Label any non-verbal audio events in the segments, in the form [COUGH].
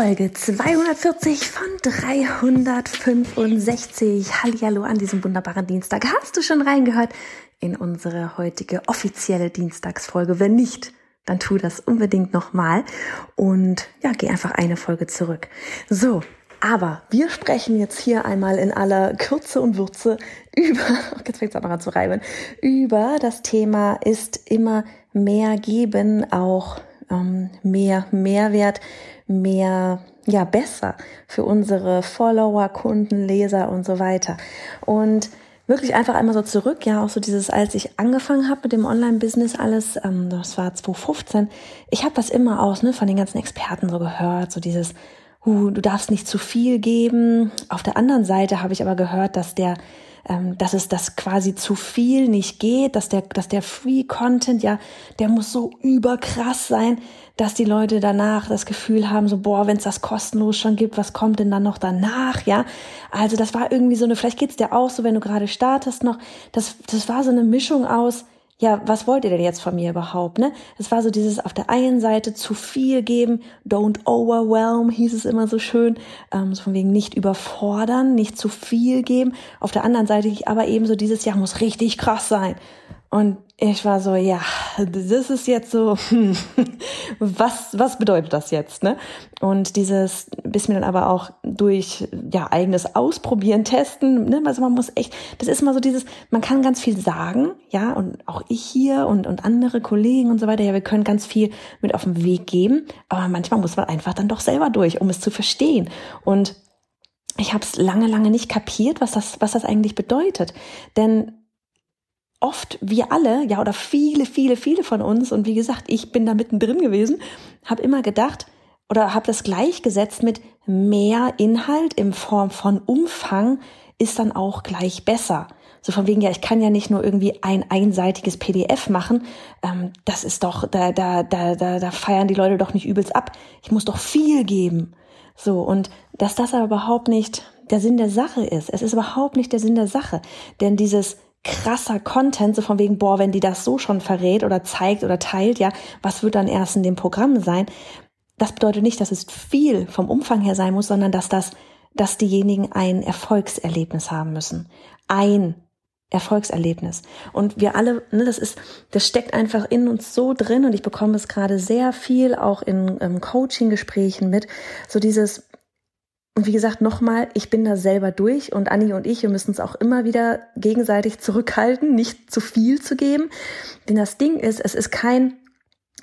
Folge 240 von 365. Hallihallo an diesem wunderbaren Dienstag. Hast du schon reingehört? in unsere heutige offizielle Dienstagsfolge. Wenn nicht, dann tu das unbedingt nochmal und ja, geh einfach eine Folge zurück. So, aber wir sprechen jetzt hier einmal in aller Kürze und Würze über, [LAUGHS] jetzt fängt es an zu reiben, über das Thema ist immer mehr geben, auch ähm, mehr Mehrwert, mehr ja besser für unsere Follower, Kunden, Leser und so weiter. Und wirklich einfach einmal so zurück, ja, auch so dieses, als ich angefangen habe mit dem Online-Business alles, ähm, das war 2015, ich habe das immer aus, ne, von den ganzen Experten so gehört, so dieses, uh, du darfst nicht zu viel geben. Auf der anderen Seite habe ich aber gehört, dass der ähm, dass es das quasi zu viel nicht geht, dass der, dass der Free Content, ja, der muss so überkrass sein, dass die Leute danach das Gefühl haben, so, boah, wenn es das kostenlos schon gibt, was kommt denn dann noch danach, ja? Also das war irgendwie so eine, vielleicht geht's dir auch so, wenn du gerade startest noch, das, das war so eine Mischung aus, ja, was wollt ihr denn jetzt von mir überhaupt, ne? Es war so dieses auf der einen Seite zu viel geben, don't overwhelm, hieß es immer so schön, ähm, so von wegen nicht überfordern, nicht zu viel geben. Auf der anderen Seite aber eben so dieses Jahr muss richtig krass sein. Und ich war so, ja, das ist jetzt so, hm, [LAUGHS] was, was bedeutet das jetzt, ne? Und dieses, bis mir dann aber auch durch, ja, eigenes Ausprobieren, Testen, ne? Also man muss echt, das ist immer so dieses, man kann ganz viel sagen, ja, und auch ich hier und, und andere Kollegen und so weiter, ja, wir können ganz viel mit auf den Weg geben, aber manchmal muss man einfach dann doch selber durch, um es zu verstehen. Und ich habe es lange, lange nicht kapiert, was das, was das eigentlich bedeutet. Denn oft wir alle, ja, oder viele, viele, viele von uns, und wie gesagt, ich bin da mittendrin gewesen, habe immer gedacht oder habe das gleichgesetzt mit mehr Inhalt in Form von Umfang ist dann auch gleich besser. So von wegen, ja, ich kann ja nicht nur irgendwie ein einseitiges PDF machen. Ähm, das ist doch, da, da, da, da, da feiern die Leute doch nicht übelst ab. Ich muss doch viel geben. So, und dass das aber überhaupt nicht der Sinn der Sache ist. Es ist überhaupt nicht der Sinn der Sache. Denn dieses krasser Content, so von wegen, boah, wenn die das so schon verrät oder zeigt oder teilt, ja, was wird dann erst in dem Programm sein? Das bedeutet nicht, dass es viel vom Umfang her sein muss, sondern dass das, dass diejenigen ein Erfolgserlebnis haben müssen. Ein Erfolgserlebnis. Und wir alle, ne, das ist, das steckt einfach in uns so drin und ich bekomme es gerade sehr viel auch in, in Coaching-Gesprächen mit, so dieses, und wie gesagt, nochmal, ich bin da selber durch und Anni und ich, wir müssen es auch immer wieder gegenseitig zurückhalten, nicht zu viel zu geben. Denn das Ding ist, es ist kein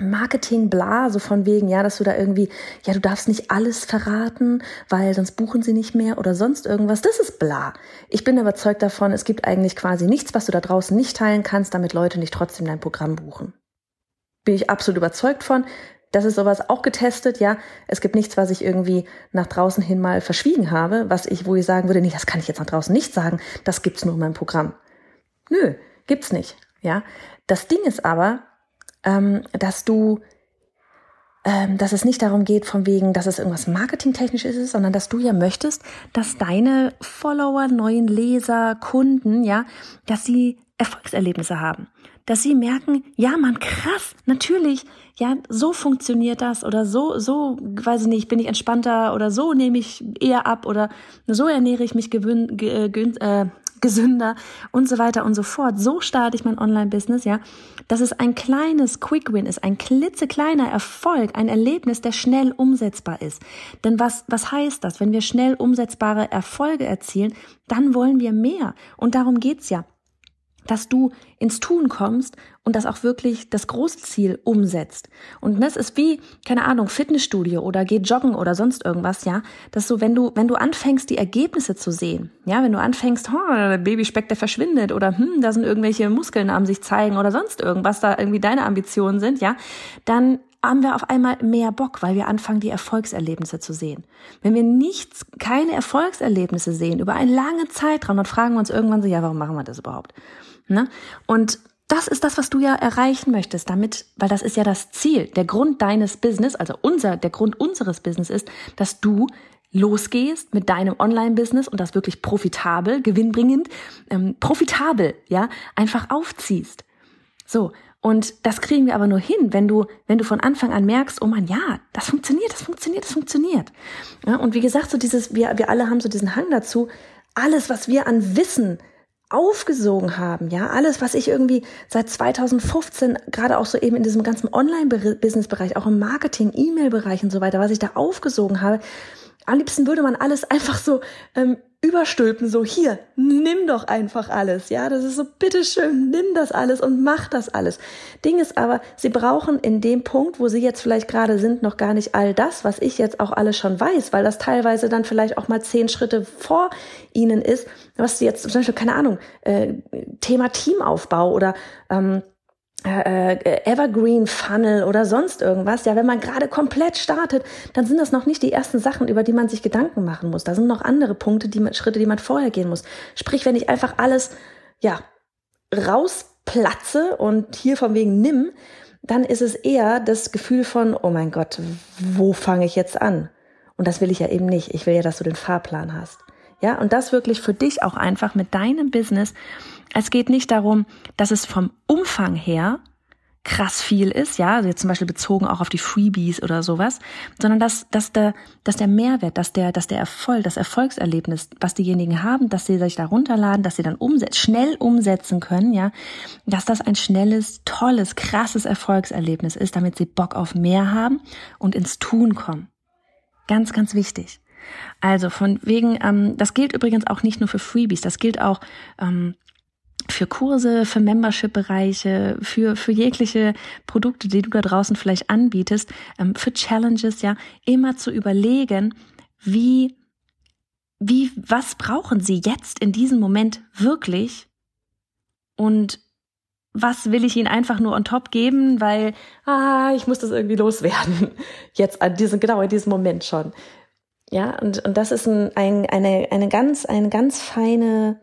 Marketing bla, so von wegen, ja, dass du da irgendwie, ja, du darfst nicht alles verraten, weil sonst buchen sie nicht mehr oder sonst irgendwas. Das ist bla. Ich bin überzeugt davon, es gibt eigentlich quasi nichts, was du da draußen nicht teilen kannst, damit Leute nicht trotzdem dein Programm buchen. Bin ich absolut überzeugt von. Das ist sowas auch getestet, ja. Es gibt nichts, was ich irgendwie nach draußen hin mal verschwiegen habe, was ich, wo ich sagen würde, nee, das kann ich jetzt nach draußen nicht sagen, das gibt's nur in meinem Programm. Nö, gibt's nicht, ja. Das Ding ist aber, ähm, dass du, ähm, dass es nicht darum geht, von wegen, dass es irgendwas marketingtechnisch ist, sondern dass du ja möchtest, dass deine Follower, neuen Leser, Kunden, ja, dass sie Erfolgserlebnisse haben dass sie merken, ja, man, krass, natürlich, ja, so funktioniert das oder so, so, weiß ich nicht, bin ich entspannter oder so nehme ich eher ab oder so ernähre ich mich gewün, ge, äh, gesünder und so weiter und so fort. So starte ich mein Online-Business, ja, dass es ein kleines Quick-Win ist, ein klitzekleiner Erfolg, ein Erlebnis, der schnell umsetzbar ist. Denn was, was heißt das? Wenn wir schnell umsetzbare Erfolge erzielen, dann wollen wir mehr. Und darum geht's ja. Dass du ins Tun kommst und das auch wirklich das große Ziel umsetzt. Und das ist wie, keine Ahnung, Fitnessstudio oder geh joggen oder sonst irgendwas, ja. Das so, wenn du, wenn du anfängst, die Ergebnisse zu sehen, ja, wenn du anfängst, oh, Babyspeck, der verschwindet oder hm, da sind irgendwelche Muskeln am sich zeigen oder sonst irgendwas, da irgendwie deine Ambitionen sind, ja, dann haben wir auf einmal mehr Bock, weil wir anfangen, die Erfolgserlebnisse zu sehen. Wenn wir nichts, keine Erfolgserlebnisse sehen über einen langen Zeitraum, dann fragen wir uns irgendwann so, ja, warum machen wir das überhaupt? Ne? Und das ist das, was du ja erreichen möchtest, damit, weil das ist ja das Ziel. Der Grund deines Business, also unser, der Grund unseres Business ist, dass du losgehst mit deinem Online-Business und das wirklich profitabel, gewinnbringend, ähm, profitabel, ja, einfach aufziehst. So. Und das kriegen wir aber nur hin, wenn du, wenn du von Anfang an merkst, oh man, ja, das funktioniert, das funktioniert, das funktioniert. Ja, und wie gesagt, so dieses, wir, wir alle haben so diesen Hang dazu, alles, was wir an Wissen aufgesogen haben, ja, alles, was ich irgendwie seit 2015, gerade auch so eben in diesem ganzen Online-Business-Bereich, auch im Marketing, E-Mail-Bereich und so weiter, was ich da aufgesogen habe, am liebsten würde man alles [LAUGHS] einfach so ähm, überstülpen, so hier, nimm doch einfach alles, ja, das ist so, bitteschön, nimm das alles und mach das alles. Ding ist aber, sie brauchen in dem Punkt, wo sie jetzt vielleicht gerade sind, noch gar nicht all das, was ich jetzt auch alles schon weiß, weil das teilweise dann vielleicht auch mal zehn Schritte vor ihnen ist, was sie jetzt zum Beispiel, keine Ahnung, äh, Thema Teamaufbau oder ähm, äh, äh, Evergreen Funnel oder sonst irgendwas, ja, wenn man gerade komplett startet, dann sind das noch nicht die ersten Sachen, über die man sich Gedanken machen muss. Da sind noch andere Punkte, die man, Schritte, die man vorher gehen muss. Sprich, wenn ich einfach alles, ja, rausplatze und hier von wegen nimm, dann ist es eher das Gefühl von, oh mein Gott, wo fange ich jetzt an? Und das will ich ja eben nicht. Ich will ja, dass du den Fahrplan hast. Ja, und das wirklich für dich auch einfach mit deinem Business es geht nicht darum, dass es vom Umfang her krass viel ist, ja, also jetzt zum Beispiel bezogen auch auf die Freebies oder sowas, sondern dass, dass der, dass der Mehrwert, dass der, dass der Erfolg, das Erfolgserlebnis, was diejenigen haben, dass sie sich da runterladen, dass sie dann umsetzen, schnell umsetzen können, ja, dass das ein schnelles, tolles, krasses Erfolgserlebnis ist, damit sie Bock auf mehr haben und ins Tun kommen. Ganz, ganz wichtig. Also von wegen, ähm, das gilt übrigens auch nicht nur für Freebies, das gilt auch ähm, für Kurse, für Membership-Bereiche, für, für jegliche Produkte, die du da draußen vielleicht anbietest, ähm, für Challenges, ja, immer zu überlegen, wie, wie, was brauchen sie jetzt in diesem Moment wirklich und was will ich ihnen einfach nur on top geben, weil, ah, ich muss das irgendwie loswerden. [LAUGHS] Jetzt an diesem, genau in diesem Moment schon. Ja, und, und das ist ein, ein, eine, eine ganz, eine ganz feine,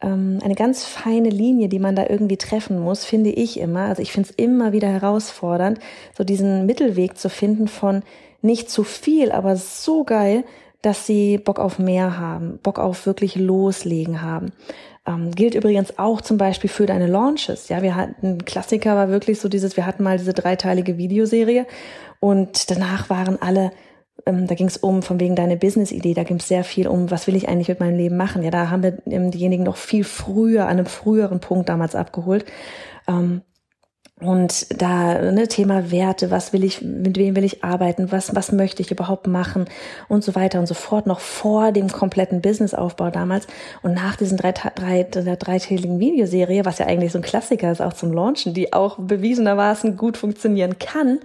ähm, eine ganz feine Linie, die man da irgendwie treffen muss, finde ich immer. Also ich finde es immer wieder herausfordernd, so diesen Mittelweg zu finden von nicht zu viel, aber so geil, dass sie Bock auf mehr haben, Bock auf wirklich loslegen haben. Ähm, gilt übrigens auch zum Beispiel für deine Launches. Ja, wir hatten, Klassiker war wirklich so dieses, wir hatten mal diese dreiteilige Videoserie und danach waren alle da ging es um von wegen deine Business-Idee, da ging es sehr viel um, was will ich eigentlich mit meinem Leben machen. Ja, da haben wir ähm, diejenigen noch viel früher, an einem früheren Punkt damals abgeholt. Ähm, und da ne, Thema Werte, was will ich, mit wem will ich arbeiten, was, was möchte ich überhaupt machen und so weiter und so fort, noch vor dem kompletten Businessaufbau damals und nach diesen drei, drei, der dreitägigen Videoserie, was ja eigentlich so ein Klassiker ist, auch zum Launchen, die auch bewiesenermaßen gut funktionieren kann,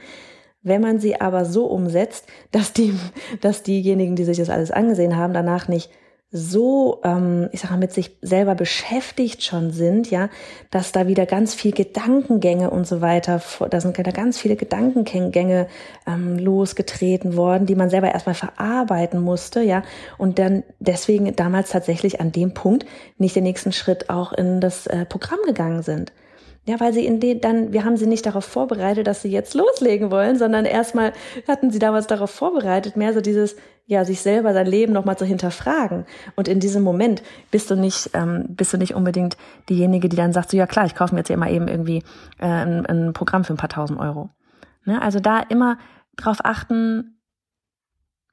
wenn man sie aber so umsetzt, dass die, dass diejenigen, die sich das alles angesehen haben, danach nicht so, ähm, ich sag mal, mit sich selber beschäftigt schon sind, ja, dass da wieder ganz viel Gedankengänge und so weiter, da sind da ganz viele Gedankengänge ähm, losgetreten worden, die man selber erstmal verarbeiten musste, ja, und dann deswegen damals tatsächlich an dem Punkt nicht den nächsten Schritt auch in das äh, Programm gegangen sind. Ja, weil sie in den dann, wir haben sie nicht darauf vorbereitet, dass sie jetzt loslegen wollen, sondern erstmal hatten sie damals darauf vorbereitet, mehr so dieses, ja, sich selber sein Leben nochmal zu hinterfragen. Und in diesem Moment bist du nicht, ähm, bist du nicht unbedingt diejenige, die dann sagt, so ja klar, ich kaufe mir jetzt hier mal eben irgendwie äh, ein, ein Programm für ein paar tausend Euro. Ne? Also da immer drauf achten,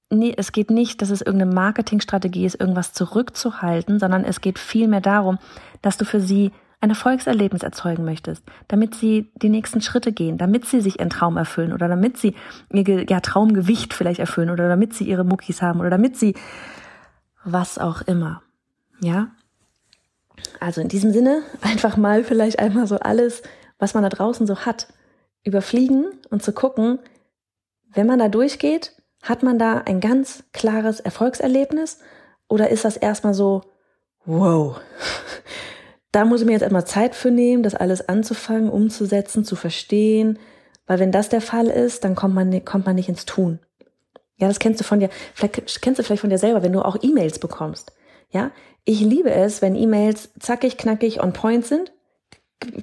nee, es geht nicht, dass es irgendeine Marketingstrategie ist, irgendwas zurückzuhalten, sondern es geht vielmehr darum, dass du für sie ein Erfolgserlebnis erzeugen möchtest, damit sie die nächsten Schritte gehen, damit sie sich ihren Traum erfüllen oder damit sie ihr ja, Traumgewicht vielleicht erfüllen oder damit sie ihre Muckis haben oder damit sie was auch immer. Ja? Also in diesem Sinne [LAUGHS] einfach mal vielleicht einmal so alles, was man da draußen so hat, überfliegen und zu gucken, wenn man da durchgeht, hat man da ein ganz klares Erfolgserlebnis oder ist das erstmal so, wow, [LAUGHS] da muss ich mir jetzt erstmal Zeit für nehmen, das alles anzufangen, umzusetzen, zu verstehen, weil wenn das der Fall ist, dann kommt man, kommt man nicht ins Tun. Ja, das kennst du von dir, vielleicht kennst du vielleicht von dir selber, wenn du auch E-Mails bekommst. Ja, ich liebe es, wenn E-Mails zackig, knackig on point sind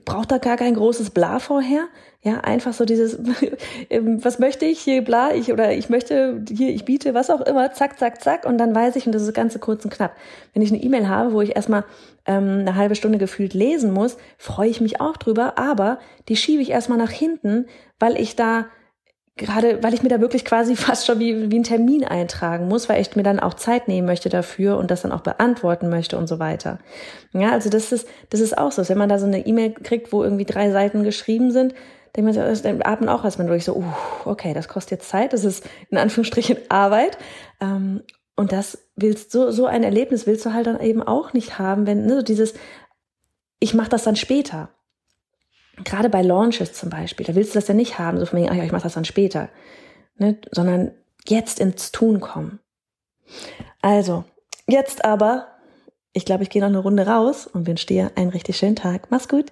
braucht da gar kein großes Bla vorher. Ja, einfach so dieses, [LAUGHS] ähm, was möchte ich hier, bla, ich, oder ich möchte hier, ich biete, was auch immer, zack, zack, zack, und dann weiß ich, und das ist ganz kurz und knapp. Wenn ich eine E-Mail habe, wo ich erstmal ähm, eine halbe Stunde gefühlt lesen muss, freue ich mich auch drüber, aber die schiebe ich erstmal nach hinten, weil ich da gerade, weil ich mir da wirklich quasi [LAUGHS] fast schon wie, wie einen Termin eintragen muss, weil ich mir dann auch Zeit nehmen möchte dafür und das dann auch beantworten möchte und so weiter. Ja, also das ist, das ist auch so. Wenn man da so eine E-Mail kriegt, wo irgendwie drei Seiten geschrieben sind, denkt man sich, dann atmet auch erstmal durch so, uh, okay, das kostet jetzt Zeit, das ist in Anführungsstrichen [LAUGHS] Arbeit. Ähm, und das willst so, so ein Erlebnis willst du halt dann eben auch nicht haben, wenn, ne, so dieses, ich mache das dann später gerade bei Launches zum Beispiel, da willst du das ja nicht haben, so von wegen, ach ja, ich mache das dann später, ne? sondern jetzt ins Tun kommen. Also, jetzt aber, ich glaube, ich gehe noch eine Runde raus und wünsche dir einen richtig schönen Tag. Mach's gut.